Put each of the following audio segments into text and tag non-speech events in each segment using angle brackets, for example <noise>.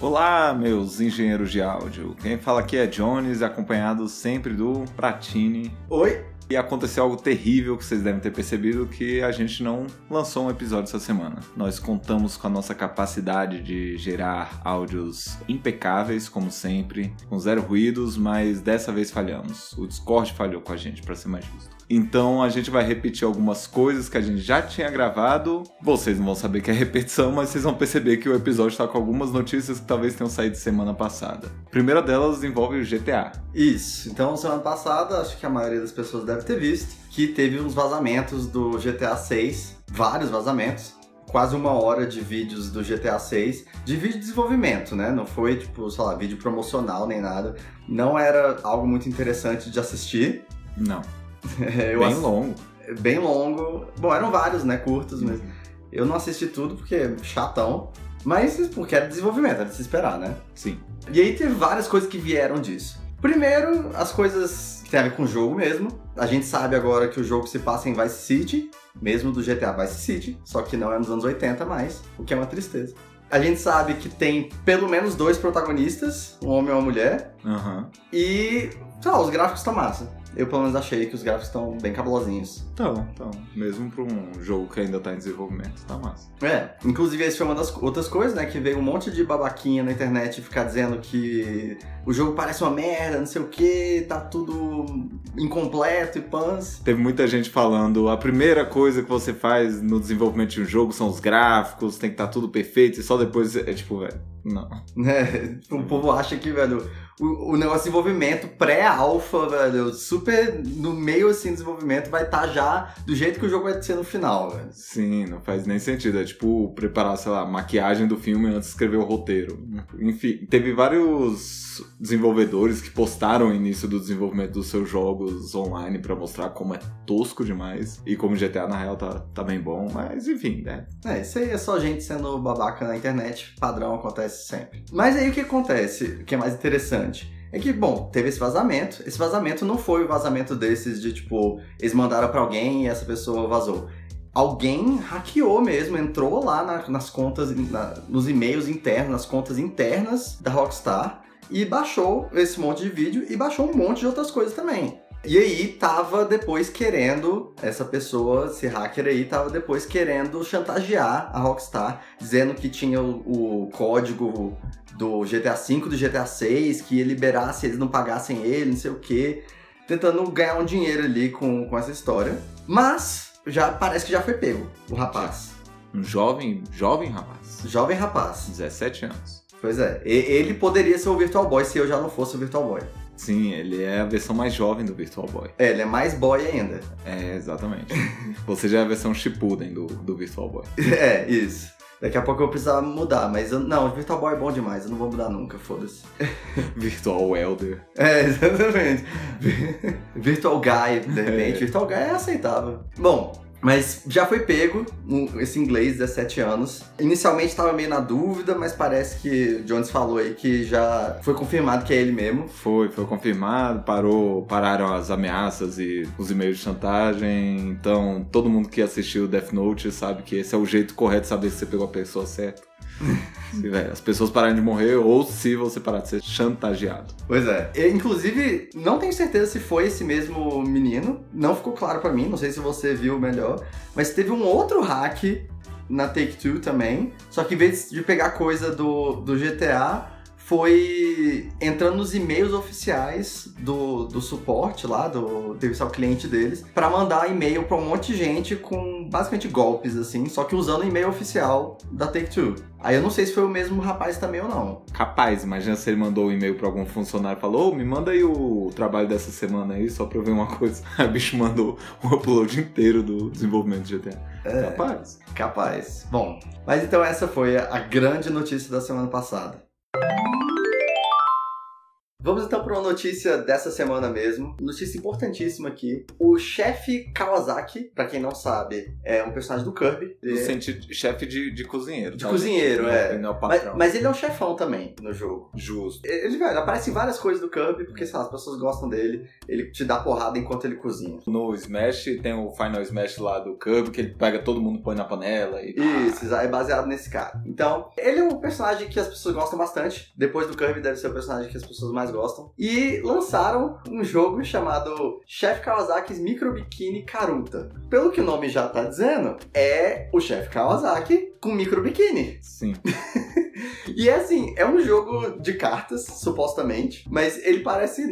Olá, meus engenheiros de áudio. Quem fala aqui é Jones, acompanhado sempre do Pratini. Oi! E aconteceu algo terrível que vocês devem ter percebido que a gente não lançou um episódio essa semana. Nós contamos com a nossa capacidade de gerar áudios impecáveis, como sempre, com zero ruídos, mas dessa vez falhamos. O Discord falhou com a gente, para ser mais justo. Então a gente vai repetir algumas coisas que a gente já tinha gravado. Vocês não vão saber que é repetição, mas vocês vão perceber que o episódio está com algumas notícias que talvez tenham saído semana passada. A primeira delas envolve o GTA. Isso. Então, semana passada, acho que a maioria das pessoas deve ter visto que teve uns vazamentos do GTA 6, vários vazamentos. Quase uma hora de vídeos do GTA 6, de vídeo de desenvolvimento, né? Não foi, tipo, sei lá, vídeo promocional nem nada. Não era algo muito interessante de assistir. Não. <laughs> É, Bem ass- longo. Bem longo. Bom, eram vários, né? Curtos, mas eu não assisti tudo porque é chatão. Mas porque era desenvolvimento, era de se esperar, né? Sim. E aí teve várias coisas que vieram disso. Primeiro, as coisas que tem a ver com o jogo mesmo. A gente sabe agora que o jogo se passa em Vice City, mesmo do GTA Vice City, só que não é nos anos 80 mais, o que é uma tristeza. A gente sabe que tem pelo menos dois protagonistas, um homem e uma mulher, Aham. e, sei lá, os gráficos estão massa. Eu pelo menos achei que os gráficos estão bem cabulosinhos. Então, então, mesmo para um jogo que ainda tá em desenvolvimento, tá massa. É, inclusive esse foi uma das outras coisas, né? Que veio um monte de babaquinha na internet ficar dizendo que o jogo parece uma merda, não sei o que, tá tudo incompleto e pans. Teve muita gente falando, a primeira coisa que você faz no desenvolvimento de um jogo são os gráficos, tem que estar tudo perfeito, e só depois é tipo, velho, não. Né? <laughs> O povo acha que, velho, o, o negócio de desenvolvimento pré-alfa, velho, super no meio assim do desenvolvimento, vai estar já do jeito que o jogo vai ser no final, velho. Sim, não faz nem sentido. É tipo preparar, sei lá, maquiagem do filme antes de escrever o roteiro. Enfim, teve vários desenvolvedores que postaram o início do desenvolvimento dos seus jogos online pra mostrar como é tosco demais e como GTA na real tá, tá bem bom, mas enfim, né? É, isso aí é só gente sendo babaca na internet, padrão acontece sempre. Mas aí o que acontece, o que é mais interessante, é que, bom, teve esse vazamento. Esse vazamento não foi o vazamento desses de tipo, eles mandaram pra alguém e essa pessoa vazou. Alguém hackeou mesmo, entrou lá na- nas contas, na- nos e-mails internos, nas contas internas da Rockstar e baixou esse monte de vídeo e baixou um monte de outras coisas também. E aí tava depois querendo, essa pessoa, esse hacker aí, tava depois querendo chantagear a Rockstar, dizendo que tinha o, o código do GTA V, do GTA VI, que ia liberar se eles não pagassem ele, não sei o quê. Tentando ganhar um dinheiro ali com, com essa história. Mas, já parece que já foi pego, o rapaz. Um jovem, jovem rapaz, Jovem rapaz. 17 anos. Pois é, ele poderia ser o Virtual Boy se eu já não fosse o Virtual Boy. Sim, ele é a versão mais jovem do Virtual Boy. É, ele é mais boy ainda. É, exatamente. <laughs> Você já é a versão Shippuden do, do Virtual Boy. <laughs> É, isso. Daqui a pouco eu vou precisar mudar, mas eu, não, o Virtual Boy é bom demais, eu não vou mudar nunca, foda-se. <laughs> Virtual Elder. É, exatamente. Virtual Guy, de repente. Virtual Guy é aceitável. Bom, mas já foi pego esse inglês, 17 anos. Inicialmente estava meio na dúvida, mas parece que o Jones falou aí que já foi confirmado que é ele mesmo. Foi, foi confirmado, parou, pararam as ameaças e os e-mails de chantagem. Então, todo mundo que assistiu Death Note sabe que esse é o jeito correto de saber se você pegou a pessoa certa. <laughs> se velho, as pessoas pararem de morrer ou se você parar de ser chantageado. Pois é. Inclusive, não tenho certeza se foi esse mesmo menino. Não ficou claro pra mim, não sei se você viu melhor. Mas teve um outro hack na Take-Two também. Só que em vez de pegar coisa do, do GTA, foi entrando nos e-mails oficiais do, do suporte lá, do serviço ao cliente deles, pra mandar e-mail pra um monte de gente com basicamente golpes, assim, só que usando o e-mail oficial da Take-Two. Aí eu não sei se foi o mesmo rapaz também ou não. Capaz, imagina se ele mandou um e-mail pra algum funcionário e falou: "Ô, me manda aí o trabalho dessa semana aí, só pra eu ver uma <laughs> coisa. Aí o bicho mandou o upload inteiro do desenvolvimento de GTA. É. Capaz. Capaz. Bom, mas então essa foi a a grande notícia da semana passada. Vamos então para uma notícia dessa semana mesmo. Notícia importantíssima aqui. O chefe Kawasaki, para quem não sabe, é um personagem do Kirby. No sentido chefe de, de cozinheiro. De cozinheiro, é. É Mas, mas ele é um chefão também no jogo. Justo. Ele, velho, aparece em várias coisas do Kirby, porque, sei lá, as pessoas gostam dele. Ele te dá porrada enquanto ele cozinha. No Smash tem o Final Smash lá do Kirby, que ele pega todo mundo, põe na panela e. Isso, é baseado nesse cara. Então, ele é um personagem que as pessoas gostam bastante. Depois do Kirby, deve ser o personagem que as pessoas mais gostam. E lançaram um jogo chamado Chef Kawasaki's Micro Bikini Karuta. Pelo que o nome já tá dizendo, é o Chef Kawasaki com micro biquíni. Sim. <laughs> E é assim, é um jogo de cartas, supostamente, mas ele parece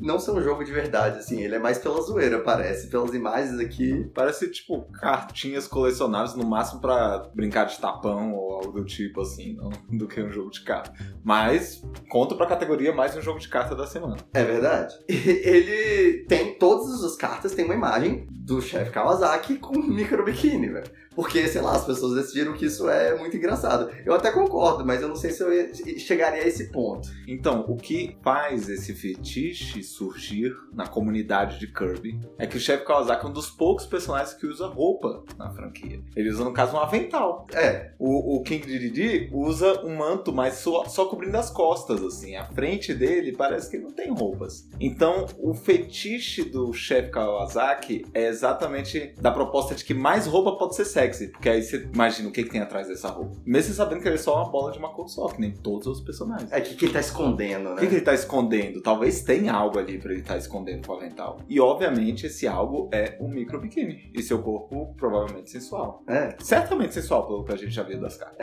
não ser um jogo de verdade, assim, ele é mais pela zoeira, parece, pelas imagens aqui. Parece tipo cartinhas colecionáveis, no máximo pra brincar de tapão ou algo do tipo assim, não <laughs> do que um jogo de carta. Mas conta pra categoria mais um jogo de carta da semana. É verdade. Ele tem todas as cartas, tem uma imagem do chefe Kawasaki com um micro biquíni, velho. Porque, sei lá, as pessoas decidiram que isso é muito engraçado. Eu até concordo, mas eu não sei se eu ia- chegaria a esse ponto. Então, o que faz esse fetiche surgir na comunidade de Kirby é que o Chef Kawasaki é um dos poucos personagens que usa roupa na franquia. Ele usa, no caso, um avental. É, O, o King Dedede usa um manto, mas só, só cobrindo as costas, assim. A frente dele parece que não tem roupas. Então, o fetiche do Chef Kawasaki é exatamente da proposta de que mais roupa pode ser sexy. Porque aí você imagina o que, que tem atrás dessa roupa. Mesmo você sabendo que ele é só uma bola de uma cor só, que nem todos os personagens. é que, que ele tá escondendo, O né? que, que ele tá escondendo? Talvez tenha algo ali pra ele estar escondendo com o avental. E obviamente esse algo é um micro biquíni. E seu corpo provavelmente sensual. É. Certamente sensual, pelo que a gente já viu das cartas.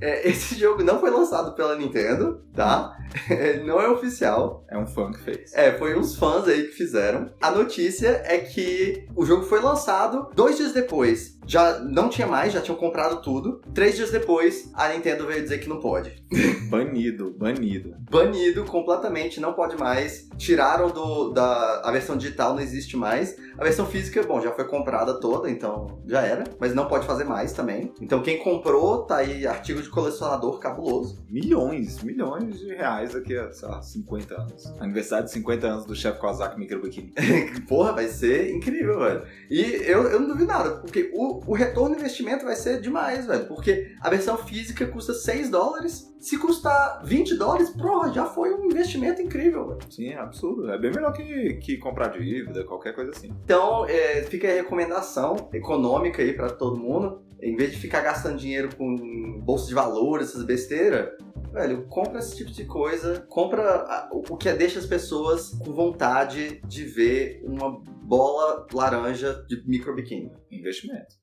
É, esse jogo não foi lançado pela Nintendo, tá? Ele não é oficial. É um fã que fez. É, foi uns fãs aí que fizeram. A notícia é que o jogo foi lançado dois dias depois. Já não tinha mais, já tinham comprado tudo. Três dias depois, a Nintendo veio dizer que não pode. <laughs> Banido, banido. Banido completamente, não pode mais. Tiraram do, da. A versão digital não existe mais. A versão física, bom, já foi comprada toda, então já era. Mas não pode fazer mais também. Então quem comprou, tá aí artigo de colecionador cabuloso. Milhões, milhões de reais daqui a, sei lá, 50 anos. Aniversário de 50 anos do Chef Kawasaki Micro Bikini. <laughs> Porra, vai ser incrível, velho. E eu, eu não duvido nada, porque o, o retorno do investimento vai ser demais, velho. Porque a versão física custa 6 dólares. Se custar 20 dólares, porra, já foi um investimento incrível, velho. Sim, é absurdo. É bem melhor que, que comprar dívida, qualquer coisa assim. Então, é, fica a recomendação econômica aí pra todo mundo. Em vez de ficar gastando dinheiro com bolsa de valores, essas besteiras, velho, compra esse tipo de coisa. Compra o que deixa as pessoas com vontade de ver uma bola laranja de micro biquíni. investimento.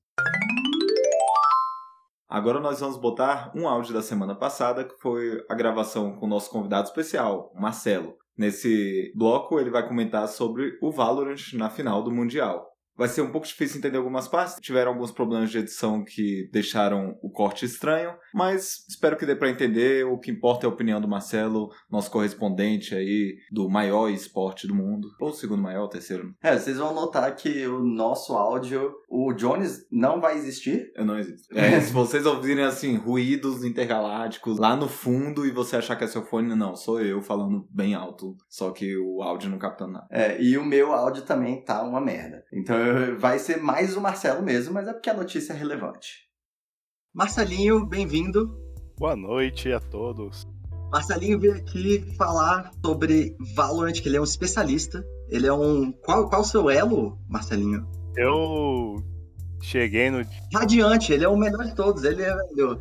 Agora nós vamos botar um áudio da semana passada, que foi a gravação com o nosso convidado especial, Marcelo. Nesse bloco, ele vai comentar sobre o Valorant na final do Mundial. Vai ser um pouco difícil entender algumas partes, tiveram alguns problemas de edição que deixaram o corte estranho, mas espero que dê para entender. O que importa é a opinião do Marcelo, nosso correspondente aí do maior esporte do mundo, ou o segundo maior, o terceiro, É, vocês vão notar que o nosso áudio, o Jones não vai existir. Eu não existo. <laughs> É, se vocês ouvirem assim, ruídos intergalácticos lá no fundo e você achar que é seu fone, não, sou eu falando bem alto, só que o áudio não capta nada. É, e o meu áudio também tá uma merda. Então vai ser mais o Marcelo mesmo, mas é porque a notícia é relevante. Marcelinho, bem-vindo. Boa noite a todos. Marcelinho veio aqui falar sobre Valorant, que ele é um especialista. Ele é um. Qual, qual o seu elo, Marcelinho? Eu cheguei no Radiante, ele é o melhor de todos. Ele é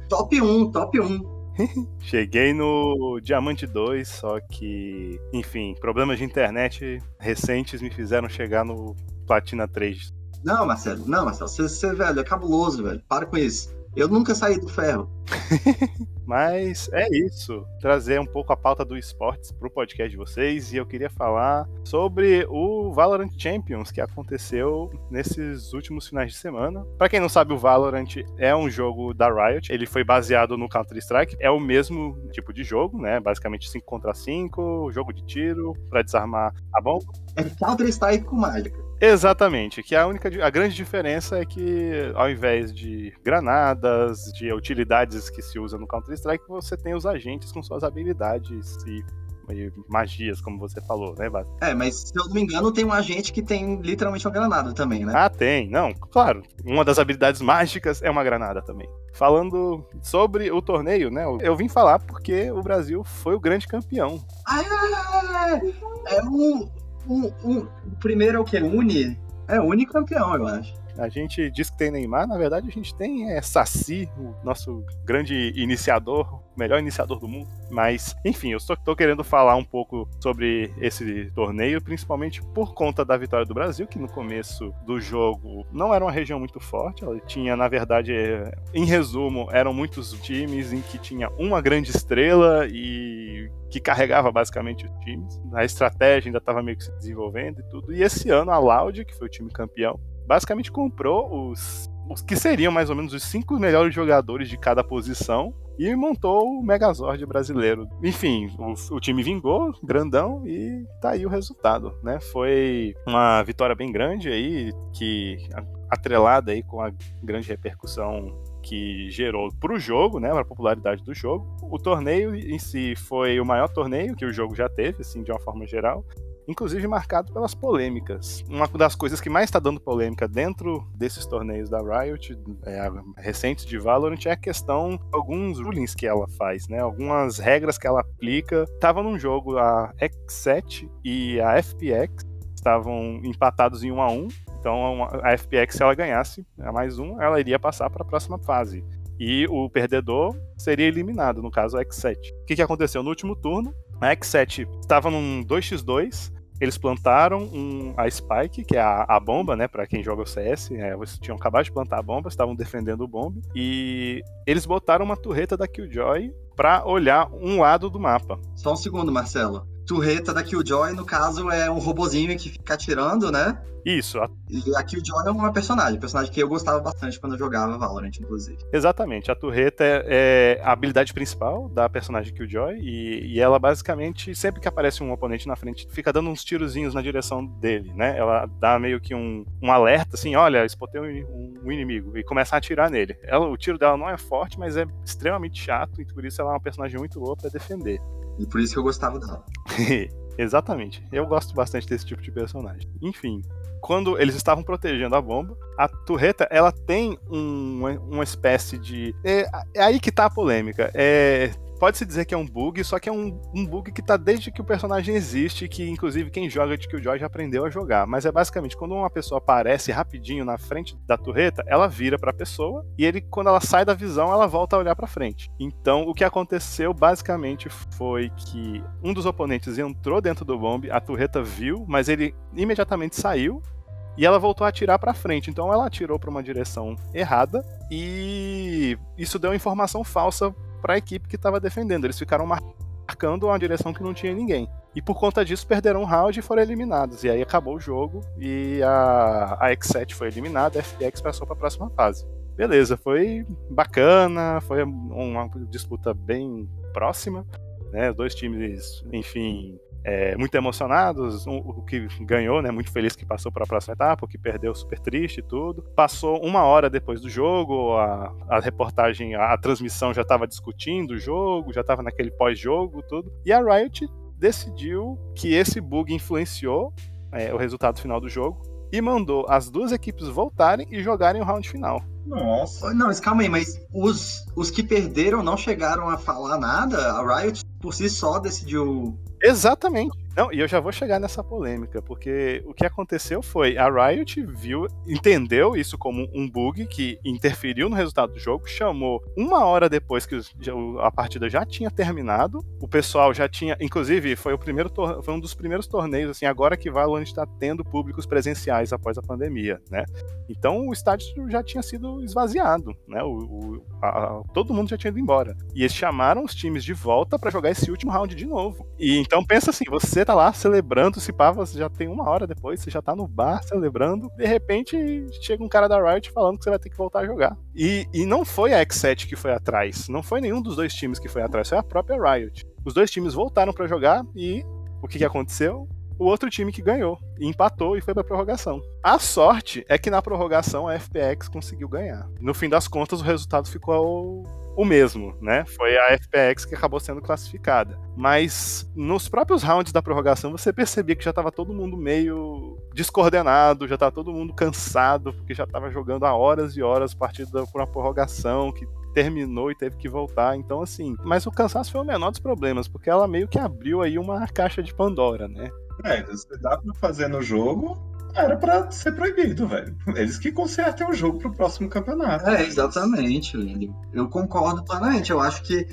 top 1, top 1. <laughs> cheguei no Diamante 2, só que, enfim, problemas de internet recentes me fizeram chegar no Platina 3. Não, Marcelo, não, Marcelo, você, você, velho, é cabuloso, velho. Para com isso. Eu nunca saí do ferro. <laughs> Mas é isso, trazer um pouco a pauta do esportes pro podcast de vocês e eu queria falar sobre o Valorant Champions que aconteceu nesses últimos finais de semana. Pra quem não sabe, o Valorant é um jogo da Riot, ele foi baseado no Counter-Strike, é o mesmo tipo de jogo, né? Basicamente 5 contra 5, jogo de tiro pra desarmar a bomba. É Counter-Strike com mágica. Exatamente, que a única a grande diferença é que ao invés de granadas, de utilidades que se usa no Counter-Strike, você tem os agentes com suas habilidades e e magias, como você falou, né, Bas? É, mas se eu não me engano, tem um agente que tem literalmente uma granada também, né? Ah, tem. Não, claro. Uma das habilidades mágicas é uma granada também. Falando sobre o torneio, né? Eu vim falar porque o Brasil foi o grande campeão. Ah, é, é um, um, um. O primeiro é o que? Uni? É unicampeão, eu acho. A gente diz que tem Neymar, na verdade a gente tem é, Saci, o nosso grande iniciador, melhor iniciador do mundo. Mas, enfim, eu estou querendo falar um pouco sobre esse torneio, principalmente por conta da vitória do Brasil, que no começo do jogo não era uma região muito forte. Ela tinha, na verdade, é, em resumo, eram muitos times em que tinha uma grande estrela e que carregava basicamente os times. A estratégia ainda estava meio que se desenvolvendo e tudo. E esse ano a Loud, que foi o time campeão, basicamente comprou os, os que seriam mais ou menos os cinco melhores jogadores de cada posição e montou o Megazord brasileiro. Enfim, o, o, time vingou, grandão, e tá aí o resultado, né? Foi uma vitória bem grande aí, que atrelada aí com a grande repercussão que gerou para o jogo, né, a popularidade do jogo. O torneio em si foi o maior torneio que o jogo já teve, assim, de uma forma geral inclusive marcado pelas polêmicas. Uma das coisas que mais está dando polêmica dentro desses torneios da Riot, é, recentes de Valorant, é a questão alguns rulings que ela faz, né? Algumas regras que ela aplica. Tava num jogo a X7 e a FPX estavam empatados em 1 a 1 então a FPX, se ela ganhasse a mais um, ela iria passar para a próxima fase. E o perdedor seria eliminado, no caso a X7. O que, que aconteceu no último turno? A X7 estava num 2x2, eles plantaram um, a Spike, que é a, a bomba, né? Para quem joga o CS. É, eles tinham acabado de plantar a bomba, estavam defendendo o bombe. E eles botaram uma turreta da Killjoy para olhar um lado do mapa. Só um segundo, Marcelo turreta da Killjoy, no caso, é um robozinho que fica atirando, né? Isso. A... E a Killjoy é uma personagem, personagem que eu gostava bastante quando eu jogava Valorant, inclusive. Exatamente. A turreta é, é a habilidade principal da personagem Killjoy e, e ela basicamente, sempre que aparece um oponente na frente, fica dando uns tirozinhos na direção dele, né? Ela dá meio que um, um alerta, assim, olha, espotei um, um, inimigo e começa a atirar nele. Ela, o tiro dela não é forte, mas é extremamente chato e por isso ela é uma personagem muito boa para defender. E por isso que eu gostava dela. <laughs> Exatamente. Eu gosto bastante desse tipo de personagem. Enfim, quando eles estavam protegendo a bomba, a turreta ela tem um, uma espécie de. É, é, aí que tá a polêmica. É, pode-se dizer que é um bug, só que é um, um bug que tá desde que o personagem existe, que inclusive quem joga de Killjoy já aprendeu a jogar. Mas é basicamente quando uma pessoa aparece rapidinho na frente da turreta, ela vira pra pessoa e ele, quando ela sai da visão, ela volta a olhar pra frente. Então o que aconteceu basicamente foi que um dos oponentes entrou dentro do bombe, a turreta viu, mas ele imediatamente saiu e ela voltou a atirar para frente. Então ela atirou para uma direção errada e isso deu informação falsa para a equipe que estava defendendo. Eles ficaram marcando uma direção que não tinha ninguém. E por conta disso perderam um round e foram eliminados. E aí acabou o jogo e a, a X7 foi eliminada, a FPX passou para a próxima fase. Beleza, foi bacana, foi uma disputa bem próxima. Né, dois times, enfim, é, muito emocionados, um, o que ganhou, né, muito feliz que passou para a próxima etapa, o que perdeu super triste e tudo. Passou uma hora depois do jogo, a, a reportagem, a, a transmissão já estava discutindo o jogo, já estava naquele pós-jogo, tudo. E a Riot decidiu que esse bug influenciou é, o resultado final do jogo e mandou as duas equipes voltarem e jogarem o round final. Nossa. Não, mas calma aí, mas os, os que perderam não chegaram a falar nada? A Riot por si só decidiu Exatamente. Não, e eu já vou chegar nessa polêmica, porque o que aconteceu foi a Riot viu, entendeu isso como um bug que interferiu no resultado do jogo, chamou uma hora depois que a partida já tinha terminado, o pessoal já tinha, inclusive foi o primeiro foi um dos primeiros torneios assim, agora que Valorant está tendo públicos presenciais após a pandemia, né? Então o estádio já tinha sido esvaziado, né? O, o a, todo mundo já tinha ido embora. E eles chamaram os times de volta para jogar esse último round de novo. E então pensa assim, você tá lá celebrando, se pá, você já tem uma hora depois, você já tá no bar celebrando, de repente chega um cara da Riot falando que você vai ter que voltar a jogar. E, e não foi a X7 que foi atrás, não foi nenhum dos dois times que foi atrás, foi a própria Riot. Os dois times voltaram para jogar e o que, que aconteceu? O outro time que ganhou, e empatou e foi pra prorrogação. A sorte é que na prorrogação a FPX conseguiu ganhar. No fim das contas, o resultado ficou o mesmo, né? Foi a FPX que acabou sendo classificada. Mas nos próprios rounds da prorrogação você percebia que já estava todo mundo meio descoordenado, já estava todo mundo cansado, porque já estava jogando há horas e horas partida por uma prorrogação que terminou e teve que voltar. Então, assim. Mas o cansaço foi o menor dos problemas, porque ela meio que abriu aí uma caixa de Pandora, né? É, se dá pra fazer no jogo, era pra ser proibido, velho. Eles que consertem o jogo pro próximo campeonato. É, exatamente, velho. Eu concordo plenamente. Eu acho que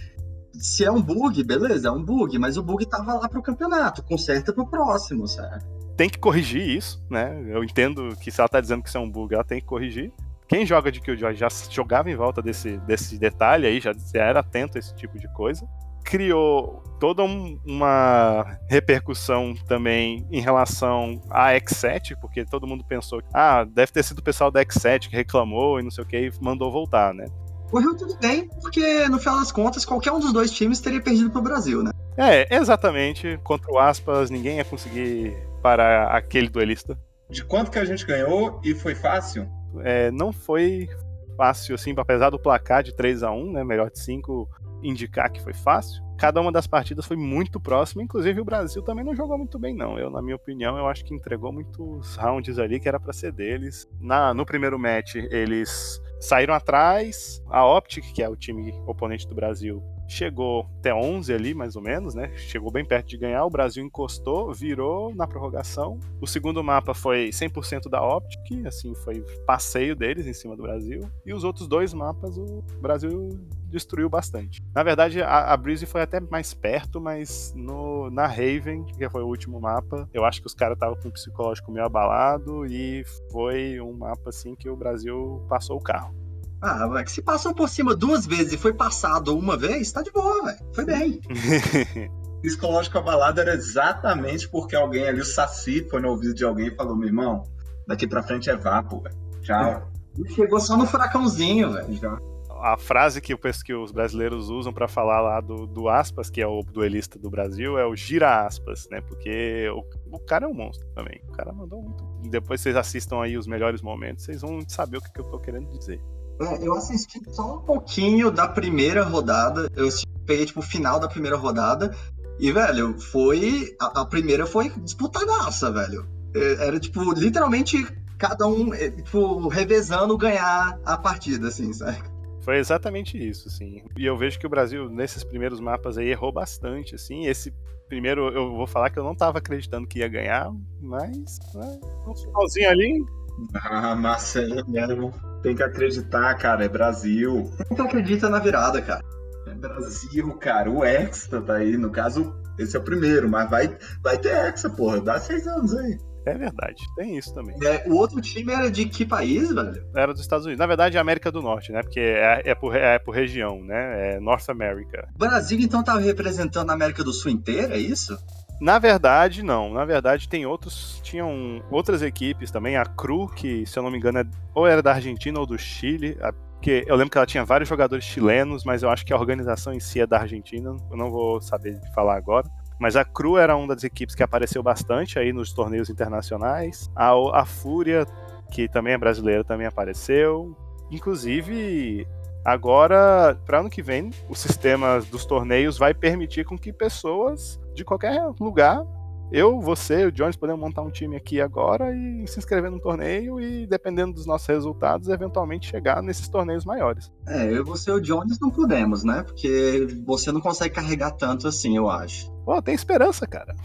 se é um bug, beleza, é um bug, mas o bug tava lá pro campeonato, conserta pro próximo, certo? Tem que corrigir isso, né? Eu entendo que se ela tá dizendo que isso é um bug, ela tem que corrigir. Quem joga de Killjoy já jogava em volta desse, desse detalhe aí, já, já era atento a esse tipo de coisa criou toda um, uma repercussão também em relação à X7, porque todo mundo pensou que ah, deve ter sido o pessoal da X7 que reclamou e não sei o que e mandou voltar, né? Correu tudo bem, porque no final das contas qualquer um dos dois times teria perdido pro Brasil, né? É, exatamente. Contra o Aspas, ninguém ia conseguir parar aquele duelista. De quanto que a gente ganhou e foi fácil? É, não foi fácil, assim, apesar do placar de 3 a 1 né? Melhor de 5 indicar que foi fácil. Cada uma das partidas foi muito próxima, inclusive o Brasil também não jogou muito bem, não. Eu, na minha opinião, eu acho que entregou muitos rounds ali que era para ser deles. Na, no primeiro match, eles saíram atrás. A Optic, que é o time oponente do Brasil, chegou até 11 ali, mais ou menos, né? Chegou bem perto de ganhar. O Brasil encostou, virou na prorrogação. O segundo mapa foi 100% da Optic, assim, foi passeio deles em cima do Brasil. E os outros dois mapas, o Brasil destruiu bastante. Na verdade, a, a Breeze foi até mais perto, mas no, na Raven, que foi o último mapa, eu acho que os caras estavam com o psicológico meio abalado e foi um mapa assim que o Brasil passou o carro. Ah, que se passou por cima duas vezes e foi passado uma vez, tá de boa, velho. Foi bem. <laughs> psicológico abalado era exatamente porque alguém ali, o Saci, foi no ouvido de alguém e falou: meu irmão, daqui pra frente é vapo, velho. Tchau. Chegou só no furacãozinho, velho. Já a frase que, que os brasileiros usam para falar lá do, do aspas, que é o duelista do Brasil, é o gira aspas, né? Porque o, o cara é um monstro também. O cara mandou muito. Depois vocês assistam aí os melhores momentos, vocês vão saber o que, que eu tô querendo dizer. É, eu assisti só um pouquinho da primeira rodada. Eu peguei, tipo, o final da primeira rodada. E, velho, foi. A, a primeira foi disputadaça, velho. É, era, tipo, literalmente cada um, é, tipo, revezando ganhar a partida, assim, sabe? Foi exatamente isso, assim. E eu vejo que o Brasil, nesses primeiros mapas aí, errou bastante, assim. Esse primeiro, eu vou falar que eu não tava acreditando que ia ganhar, mas, né, no finalzinho ali... Ah, Marcelo mesmo. Tem que acreditar, cara, é Brasil. Quem acredita na virada, cara? É Brasil, cara. O Hexa tá aí, no caso, esse é o primeiro, mas vai, vai ter Hexa, porra. Dá seis anos aí. É verdade, tem isso também. É, o outro time era de que país, velho? Era dos Estados Unidos. Na verdade, é América do Norte, né? Porque é, é, por, é por região, né? É North America. O Brasil, então, tava representando a América do Sul inteira, é isso? Na verdade, não. Na verdade, tem outros. Tinham outras equipes também. A Cru, que, se eu não me engano, é, ou era da Argentina ou do Chile. Porque eu lembro que ela tinha vários jogadores chilenos, mas eu acho que a organização em si é da Argentina. Eu não vou saber falar agora. Mas a Cru era uma das equipes que apareceu bastante aí nos torneios internacionais. A, a Fúria, que também é brasileira, também apareceu. Inclusive, agora, para ano que vem, o sistema dos torneios vai permitir com que pessoas de qualquer lugar eu, você, o Jones podemos montar um time aqui agora e se inscrever num torneio e, dependendo dos nossos resultados, eventualmente chegar nesses torneios maiores. É, eu, você e o Jones não podemos, né? Porque você não consegue carregar tanto assim, eu acho. Pô, tem esperança, cara.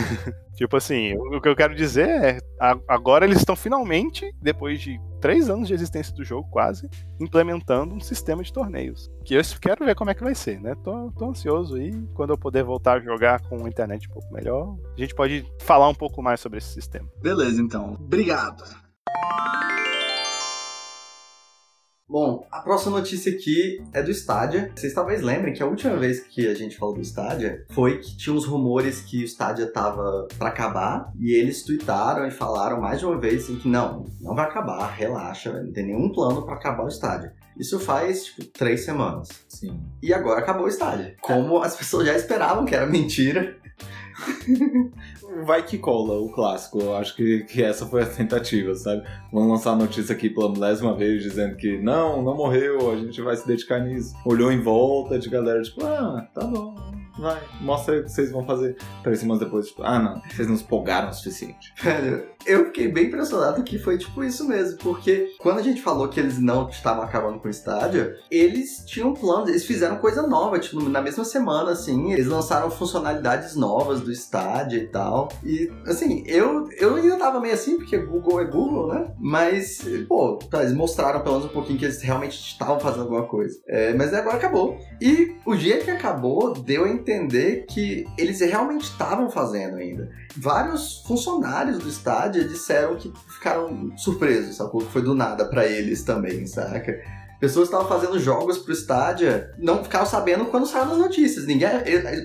<laughs> tipo assim, o que eu quero dizer é, agora eles estão finalmente, depois de três anos de existência do jogo, quase, implementando um sistema de torneios. Que eu quero ver como é que vai ser, né? Tô, tô ansioso aí. Quando eu puder voltar a jogar com a internet um pouco melhor, a gente pode falar um pouco mais sobre esse sistema. Beleza, então. Obrigado. Bom, a próxima notícia aqui é do Stadia. Vocês talvez lembrem que a última vez que a gente falou do Stadia foi que tinha uns rumores que o Stadia tava para acabar e eles tweetaram e falaram mais de uma vez assim, que não, não vai acabar, relaxa, não tem nenhum plano para acabar o Stadia. Isso faz, tipo, três semanas. Sim. E agora acabou o Stadia. Como as pessoas já esperavam que era mentira. <laughs> vai que cola, o clássico. Eu acho que, que essa foi a tentativa, sabe? Vamos lançar a notícia aqui pela milésima vez dizendo que não, não morreu, a gente vai se dedicar nisso. Olhou em volta de galera, tipo, ah, tá bom, vai, mostra aí o que vocês vão fazer. Três semanas depois, tipo, ah, não, vocês não empolgaram o suficiente. <laughs> Velho, eu fiquei bem impressionado que foi tipo isso mesmo, porque quando a gente falou que eles não estavam acabando com o estádio, eles tinham planos, eles fizeram coisa nova, tipo, na mesma semana, assim, eles lançaram funcionalidades novas do estádio e tal. E, assim, eu, eu ainda tava meio assim, porque Google é Google, né? Mas, pô, tá, eles mostraram pelo menos um pouquinho que eles realmente estavam fazendo alguma coisa. É, mas agora acabou. E o dia que acabou, deu a entender que eles realmente estavam fazendo ainda. Vários funcionários do estádio disseram que ficaram surpresos, sacou? Que foi do nada pra eles também, saca? Pessoas estavam fazendo jogos pro estádio, não ficaram sabendo quando saiu nas notícias. Ninguém,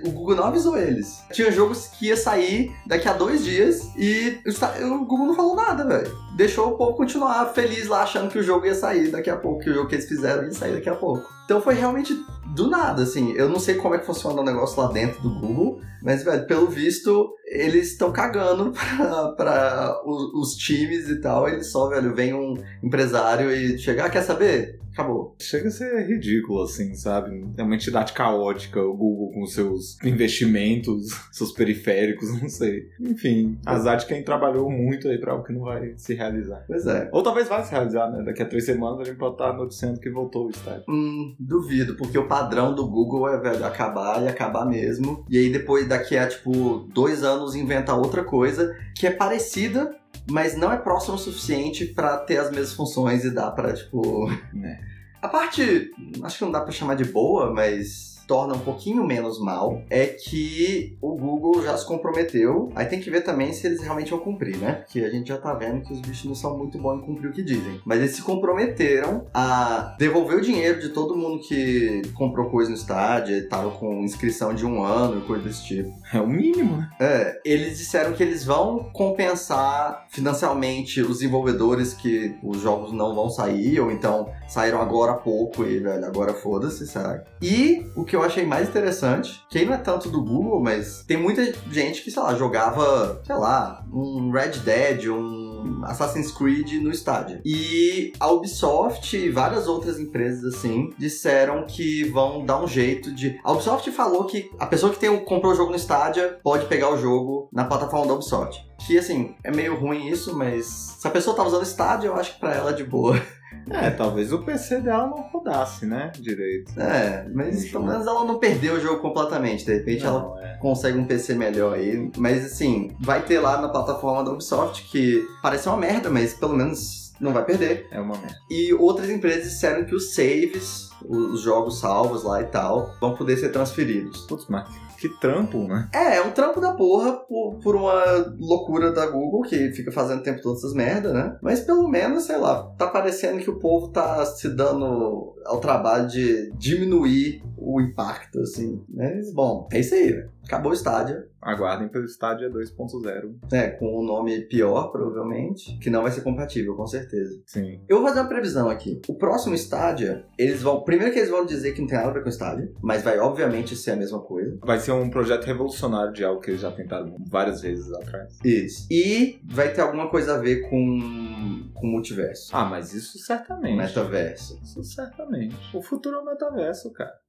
o Google não avisou eles. Tinha jogos que ia sair daqui a dois dias e o o Google não falou nada, velho. Deixou o povo continuar feliz lá, achando que o jogo ia sair daqui a pouco, que o jogo que eles fizeram ia sair daqui a pouco. Então foi realmente do nada, assim. Eu não sei como é que funciona o negócio lá dentro do Google, mas, velho, pelo visto, eles estão cagando <laughs> pra, pra os, os times e tal. Eles só, velho, vem um empresário e chega, ah, quer saber? Acabou. Chega a ser ridículo, assim, sabe? É uma entidade caótica, o Google com seus investimentos, seus periféricos, <laughs> não sei. Enfim, azar de quem trabalhou muito aí pra algo que não vai se realizar. Pois é. Ou talvez vai se realizar, né? Daqui a três semanas a gente pode estar noticiando que voltou o estádio. Hum, duvido, porque o padrão do Google é, velho, acabar e acabar mesmo. E aí depois, daqui a, tipo, dois anos, inventa outra coisa que é parecida, mas não é próximo o suficiente pra ter as mesmas funções e dá pra, tipo... Né? A parte, acho que não dá pra chamar de boa, mas torna um pouquinho menos mal, é que o Google já se comprometeu. Aí tem que ver também se eles realmente vão cumprir, né? Porque a gente já tá vendo que os bichos não são muito bons em cumprir o que dizem. Mas eles se comprometeram a devolver o dinheiro de todo mundo que comprou coisa no estádio e tava com inscrição de um ano e coisa desse tipo. É o mínimo, né? É, eles disseram que eles vão compensar financeiramente os desenvolvedores que os jogos não vão sair, ou então saíram agora há pouco e, velho, agora foda-se, sabe? E o que eu achei mais interessante, que aí não é tanto do Google, mas tem muita gente que, sei lá, jogava, sei lá, um Red Dead, um Assassin's Creed no estádio. E a Ubisoft e várias outras empresas assim disseram que vão dar um jeito de. A Ubisoft falou que a pessoa que tem, comprou o jogo no estádio pode pegar o jogo na plataforma da Ubisoft. Que assim, é meio ruim isso, mas se a pessoa tá usando estádio, eu acho que pra ela é de boa. <laughs> É, talvez o PC dela não rodasse, né? Direito. É, mas pelo menos ela não perdeu o jogo completamente. De repente ela Não, é. consegue um PC melhor aí. Mas assim, vai ter lá na plataforma da Ubisoft que parece uma merda, mas pelo menos não vai perder. É uma merda. E outras empresas disseram que os saves, os jogos salvos lá e tal, vão poder ser transferidos. Putz, mas que trampo, né? É, é um trampo da porra por, por uma loucura da Google que fica fazendo o tempo todo essas merda, né? Mas pelo menos, sei lá, tá parecendo que o povo tá se dando ao trabalho de diminuir o impacto, assim. Mas, bom, é isso aí, velho. Acabou o estádio. Aguardem pelo Stadia 2.0. É, com o nome pior, provavelmente, que não vai ser compatível, com certeza. Sim. Eu vou fazer uma previsão aqui. O próximo estádio, eles vão. Primeiro que eles vão dizer que não tem nada a ver com o estádio, mas vai obviamente ser a mesma coisa. Vai ser um projeto revolucionário de algo que eles já tentaram várias vezes atrás. Isso. E vai ter alguma coisa a ver com, com multiverso. Ah, mas isso certamente. Metaverso. Isso certamente. O futuro é o metaverso, cara.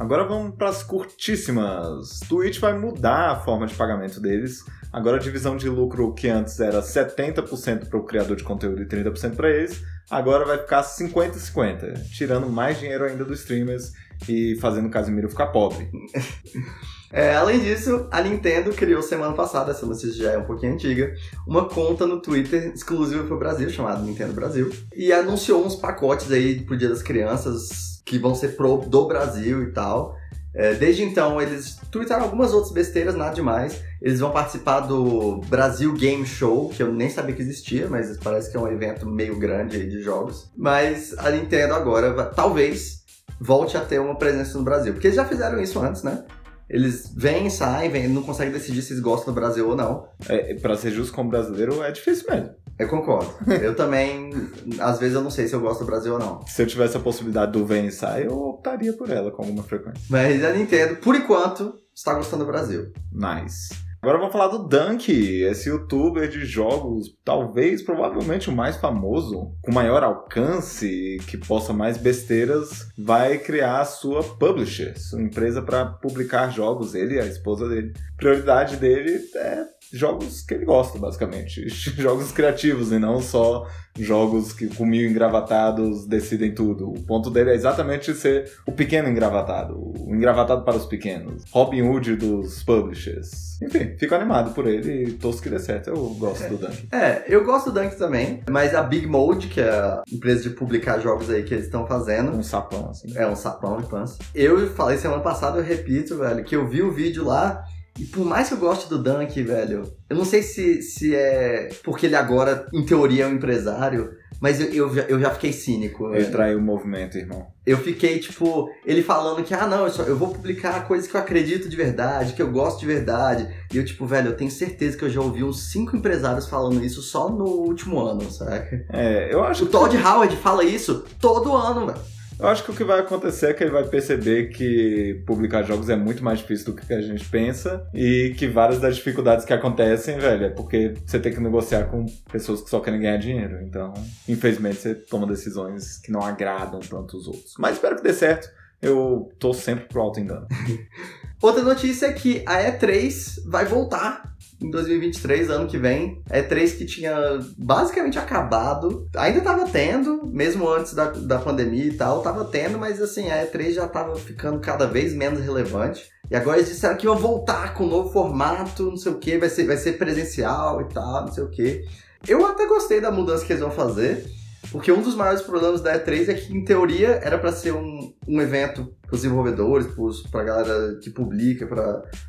Agora vamos para as curtíssimas. Twitch vai mudar a forma de pagamento deles. Agora a divisão de lucro que antes era 70% para o criador de conteúdo e 30% para eles, agora vai ficar 50 e 50, tirando mais dinheiro ainda dos streamers e fazendo o Casimiro ficar pobre. <laughs> É, além disso, a Nintendo criou semana passada, essa notícia já é um pouquinho antiga, uma conta no Twitter exclusiva para o Brasil, chamada Nintendo Brasil, e anunciou uns pacotes aí pro Dia das Crianças que vão ser pro do Brasil e tal. É, desde então, eles tweetaram algumas outras besteiras, nada demais. Eles vão participar do Brasil Game Show, que eu nem sabia que existia, mas parece que é um evento meio grande aí de jogos. Mas a Nintendo agora, talvez, volte a ter uma presença no Brasil. Porque eles já fizeram isso antes, né? Eles vêm, saem, vêm, não conseguem decidir se eles gostam do Brasil ou não. É, para ser justo como brasileiro, é difícil mesmo. Eu concordo. <laughs> Eu também, às vezes eu não sei se eu gosto do Brasil ou não. Se eu tivesse a possibilidade do vem e sai, eu optaria por ela com alguma frequência. Mas a Nintendo, por enquanto, está gostando do Brasil. Nice. Agora vamos falar do Dunk, esse youtuber de jogos, talvez, provavelmente o mais famoso, com maior alcance, que possa mais besteiras, vai criar a sua publisher, sua empresa para publicar jogos, ele e a esposa dele. prioridade dele é jogos que ele gosta, basicamente. <laughs> jogos criativos e não só jogos que com mil engravatados decidem tudo. O ponto dele é exatamente ser o pequeno engravatado, o engravatado para os pequenos. Robin Hood dos publishers. Enfim, fico animado por ele e torço que dê certo. Eu gosto é. do Dunk. É, eu gosto do Dunk também, mas a Big Mode, que é a empresa de publicar jogos aí que eles estão fazendo. Um sapão, assim. É, um sapão de pança. Eu falei semana passada, eu repito, velho, que eu vi o vídeo lá e por mais que eu goste do Dunk, velho, eu não sei se, se é porque ele agora, em teoria, é um empresário, mas eu, eu, já, eu já fiquei cínico. Ele traiu o movimento, irmão. Eu fiquei, tipo, ele falando que, ah, não, eu, só, eu vou publicar coisas que eu acredito de verdade, que eu gosto de verdade. E eu, tipo, velho, eu tenho certeza que eu já ouvi uns cinco empresários falando isso só no último ano, sabe? É, eu acho O Todd Howard fala isso todo ano, velho. Eu acho que o que vai acontecer é que ele vai perceber que publicar jogos é muito mais difícil do que a gente pensa e que várias das dificuldades que acontecem, velho, é porque você tem que negociar com pessoas que só querem ganhar dinheiro. Então, infelizmente, você toma decisões que não agradam tanto os outros. Mas espero que dê certo. Eu tô sempre pro alto engano. <laughs> Outra notícia é que a E3 vai voltar em 2023, ano que vem. É E3 que tinha basicamente acabado. Ainda tava tendo, mesmo antes da, da pandemia e tal, tava tendo, mas assim, a E3 já tava ficando cada vez menos relevante. E agora eles disseram que iam voltar com um novo formato, não sei o que, vai ser, vai ser presencial e tal, não sei o que. Eu até gostei da mudança que eles vão fazer. Porque um dos maiores problemas da E3 é que, em teoria, era para ser um, um evento os desenvolvedores, para a galera que publica,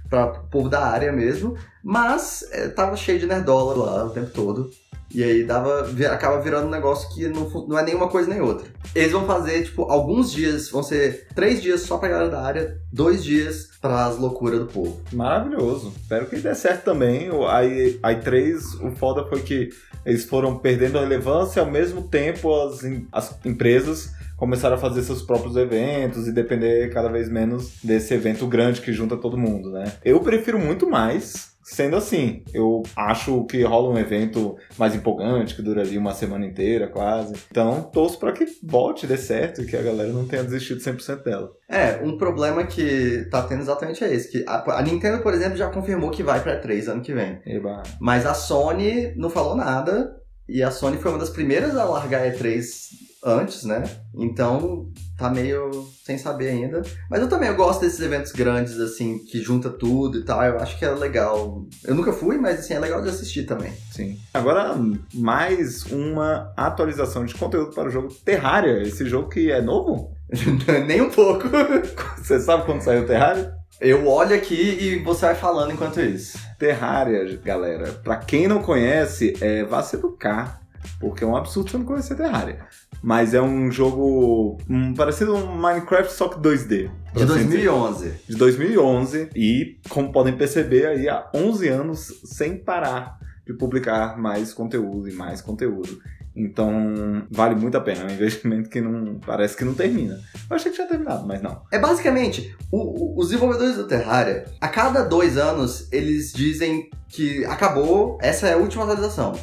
para o povo da área mesmo, mas é, tava cheio de nerdola lá o tempo todo. E aí dava, acaba virando um negócio que não, não é nenhuma coisa nem outra. Eles vão fazer, tipo, alguns dias, vão ser três dias só pra galera da área, dois dias para as loucuras do povo. Maravilhoso. Espero que dê certo também. A i3, o foda foi que eles foram perdendo relevância, ao mesmo tempo as, as empresas começaram a fazer seus próprios eventos e depender cada vez menos desse evento grande que junta todo mundo, né? Eu prefiro muito mais Sendo assim, eu acho que rola um evento mais empolgante, que dura ali uma semana inteira, quase. Então, torço para que volte, dê certo e que a galera não tenha desistido 100% dela. É, um problema que tá tendo exatamente é esse. Que a, a Nintendo, por exemplo, já confirmou que vai pra 3 ano que vem. Eba. Mas a Sony não falou nada. E a Sony foi uma das primeiras a largar a E3 antes, né? Então tá meio sem saber ainda. Mas eu também eu gosto desses eventos grandes, assim, que junta tudo e tal. Eu acho que é legal. Eu nunca fui, mas assim, é legal de assistir também. Sim. Agora, mais uma atualização de conteúdo para o jogo Terraria. Esse jogo que é novo? <laughs> Nem um pouco. <laughs> Você sabe quando saiu Terraria? Eu olho aqui e você vai falando enquanto isso. Terraria, galera. Pra quem não conhece, é, vá se educar. Porque é um absurdo você não conhecer Terraria. Mas é um jogo um, parecido um Minecraft, só que 2D. De 2011. Dizer. De 2011. E, como podem perceber, aí há 11 anos sem parar de publicar mais conteúdo e mais conteúdo. Então, vale muito a pena. É um investimento que não parece que não termina. Eu achei que tinha terminado, mas não. É basicamente, o, o, os desenvolvedores do Terraria, a cada dois anos, eles dizem que acabou, essa é a última atualização.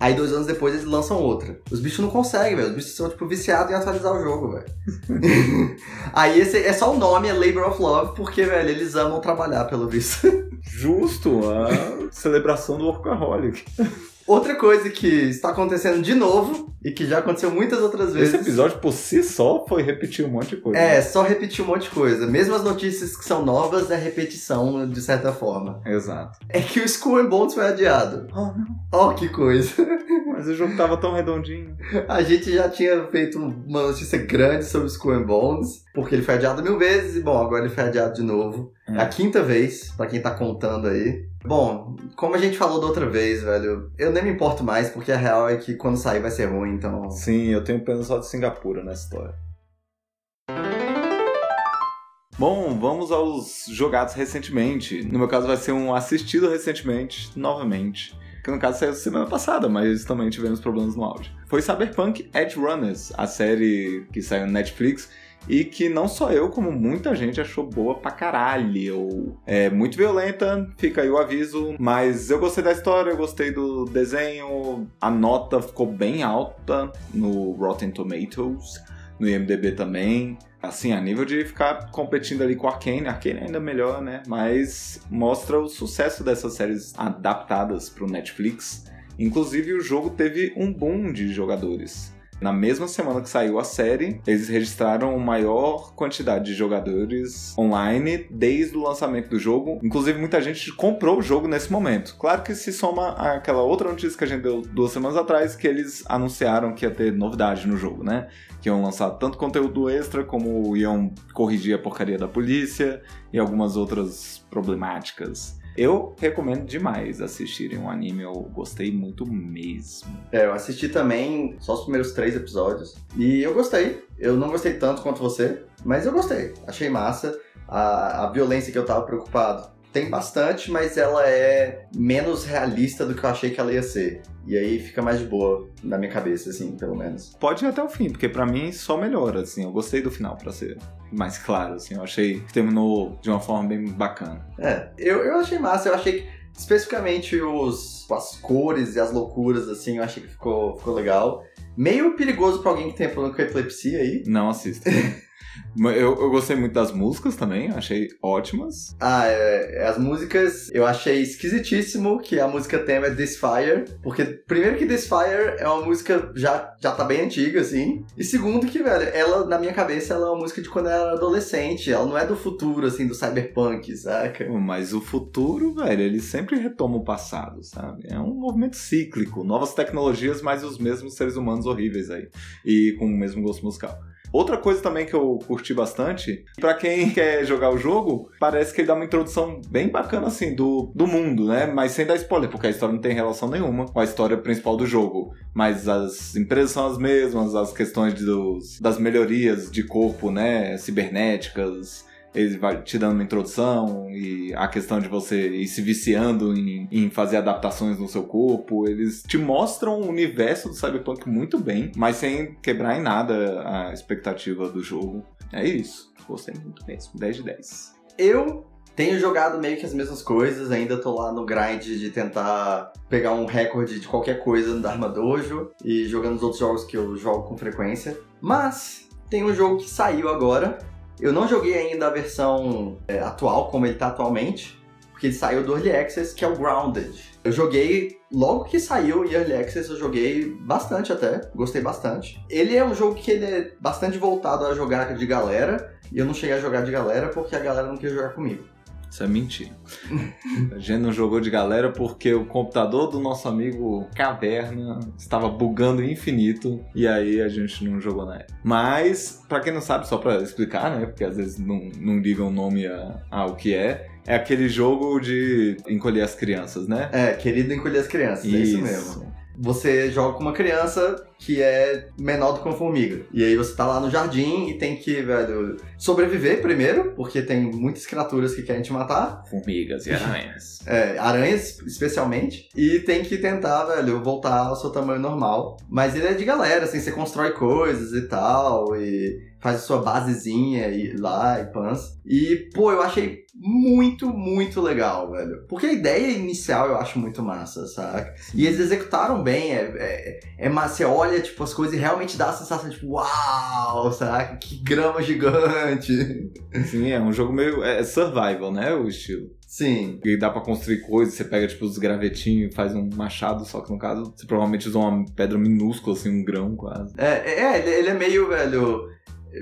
Aí dois anos depois eles lançam outra. Os bichos não conseguem, velho. Os bichos são, tipo, viciados em atualizar o jogo, velho. <laughs> Aí esse é só o nome, é Labor of Love, porque, velho, eles amam trabalhar, pelo visto. Justo, a celebração do Workaholic. <laughs> Outra coisa que está acontecendo de novo e que já aconteceu muitas outras vezes. Esse episódio por si só foi repetir um monte de coisa. É, só repetir um monte de coisa. Mesmo as notícias que são novas é repetição de certa forma. Exato. É que o School and Bones foi adiado. Oh, não. Oh, que coisa. <laughs> Mas o jogo tava tão redondinho. <laughs> A gente já tinha feito uma notícia grande sobre Skull and Bones, porque ele foi adiado mil vezes e, bom, agora ele foi adiado de novo. É a quinta vez, para quem tá contando aí. Bom, como a gente falou da outra vez, velho, eu nem me importo mais, porque a real é que quando sair vai ser ruim, então. Sim, eu tenho pena só de Singapura nessa história. Bom, vamos aos jogados recentemente. No meu caso, vai ser um assistido recentemente, novamente que no caso saiu semana passada, mas também tivemos problemas no áudio. Foi Cyberpunk Edge Runners, a série que saiu no Netflix e que não só eu, como muita gente achou boa pra caralho. É muito violenta, fica aí o aviso, mas eu gostei da história, eu gostei do desenho, a nota ficou bem alta no Rotten Tomatoes, no IMDb também. Assim, a nível de ficar competindo ali com a Arkane, Arkane ainda melhor, né? Mas mostra o sucesso dessas séries adaptadas pro Netflix. Inclusive, o jogo teve um boom de jogadores. Na mesma semana que saiu a série, eles registraram a maior quantidade de jogadores online desde o lançamento do jogo. Inclusive, muita gente comprou o jogo nesse momento. Claro que se soma àquela outra notícia que a gente deu duas semanas atrás, que eles anunciaram que ia ter novidade no jogo, né? Que iam lançar tanto conteúdo extra, como iam corrigir a porcaria da polícia e algumas outras problemáticas. Eu recomendo demais assistirem um anime, eu gostei muito mesmo. É, eu assisti também só os primeiros três episódios e eu gostei. Eu não gostei tanto quanto você, mas eu gostei. Achei massa. A, a violência que eu tava preocupado tem bastante, mas ela é menos realista do que eu achei que ela ia ser. E aí fica mais de boa na minha cabeça, assim, pelo menos. Pode ir até o fim, porque para mim só melhora, assim. Eu gostei do final, para ser mais claro, assim. Eu achei que terminou de uma forma bem bacana. É, eu, eu achei massa. Eu achei que especificamente os, as cores e as loucuras, assim, eu achei que ficou, ficou legal. Meio perigoso pra alguém que tem problema com epilepsia aí. Não assista. <laughs> Eu, eu, gostei muito das músicas também, achei ótimas. Ah, é, as músicas eu achei esquisitíssimo que a música tema é This Fire, porque primeiro que This Fire é uma música já, já tá bem antiga, assim, e segundo que, velho, ela, na minha cabeça, ela é uma música de quando ela era adolescente, ela não é do futuro, assim, do cyberpunk, saca? Mas o futuro, velho, ele sempre retoma o passado, sabe? É um movimento cíclico, novas tecnologias, mas os mesmos seres humanos horríveis aí, e com o mesmo gosto musical. Outra coisa também que eu curti bastante, para quem <laughs> quer jogar o jogo, parece que ele dá uma introdução bem bacana assim do, do mundo, né? Mas sem dar spoiler, porque a história não tem relação nenhuma com a história principal do jogo. Mas as empresas são as mesmas, as questões dos, das melhorias de corpo, né? Cibernéticas, ele vai te dando uma introdução e a questão de você ir se viciando em, em, fazer adaptações no seu corpo. Eles te mostram o universo do Cyberpunk muito bem, mas sem quebrar em nada a expectativa do jogo. É isso. Gostei muito mesmo. 10 de 10. Eu tenho jogado meio que as mesmas coisas, ainda tô lá no grind de tentar pegar um recorde de qualquer coisa no Dharma Dojo e jogando os outros jogos que eu jogo com frequência. Mas tem um jogo que saiu agora, eu não joguei ainda a versão é, atual, como ele tá atualmente, porque ele saiu do Early Access, que é o Grounded. Eu joguei, logo que saiu em Early Access, eu joguei bastante até, gostei bastante. Ele é um jogo que ele é bastante voltado a jogar de galera, e eu não cheguei a jogar de galera porque a galera não queria jogar comigo. Isso é mentira. a gente não jogou de galera porque o computador do nosso amigo Caverna estava bugando infinito e aí a gente não jogou na época. Mas, para quem não sabe, só para explicar, né? Porque às vezes não, não ligam o nome ao que é. É aquele jogo de encolher as crianças, né? É, querido encolher as crianças, isso. é isso mesmo você joga com uma criança que é menor do que uma formiga. E aí você tá lá no jardim e tem que, velho, sobreviver primeiro, porque tem muitas criaturas que querem te matar. Formigas e aranhas. <laughs> é, aranhas especialmente. E tem que tentar, velho, voltar ao seu tamanho normal. Mas ele é de galera, assim, você constrói coisas e tal, e faz a sua basezinha e, lá e pans. E, pô, eu achei muito, muito legal, velho. Porque a ideia inicial eu acho muito massa, saca? E eles executaram bem, é, é, é massa. Você olha, tipo, as coisas e realmente dá a sensação, tipo, uau, saca? Que grama gigante. Sim, é um jogo meio. É survival, né? O estilo. Sim. E dá pra construir coisas, você pega, tipo, os gravetinhos e faz um machado, só que no caso, você provavelmente usa uma pedra minúscula, assim, um grão quase. É, é ele é meio, velho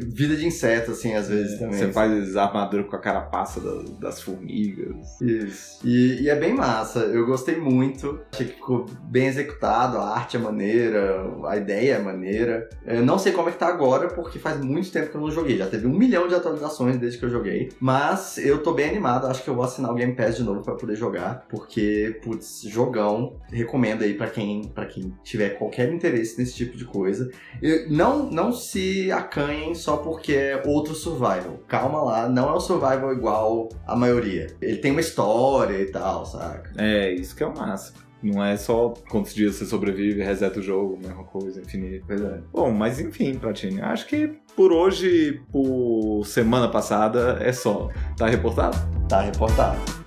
vida de inseto, assim, às vezes é, também. Você faz armadura com a carapaça das, das formigas. Isso. E, e, é bem massa. Eu gostei muito. Achei que ficou bem executado, a arte é maneira, a ideia é maneira. Eu não sei como é que tá agora, porque faz muito tempo que eu não joguei. Já teve um milhão de atualizações desde que eu joguei. Mas eu tô bem animado. Acho que eu vou assinar o Game Pass de novo para poder jogar. Porque, putz, jogão. Recomendo aí para quem, pra quem tiver qualquer interesse nesse tipo de coisa. E não, não se acanhem só porque é outro survival. Calma lá, não é um survival igual a maioria. Ele tem uma história e tal, saca? É, isso que é o máximo. Não é só quantos dias você sobrevive, reseta o jogo, mesma coisa, infinito. Pois é. Bom, mas enfim, Platini, acho que por hoje, por semana passada, é só. Tá reportado? Tá reportado.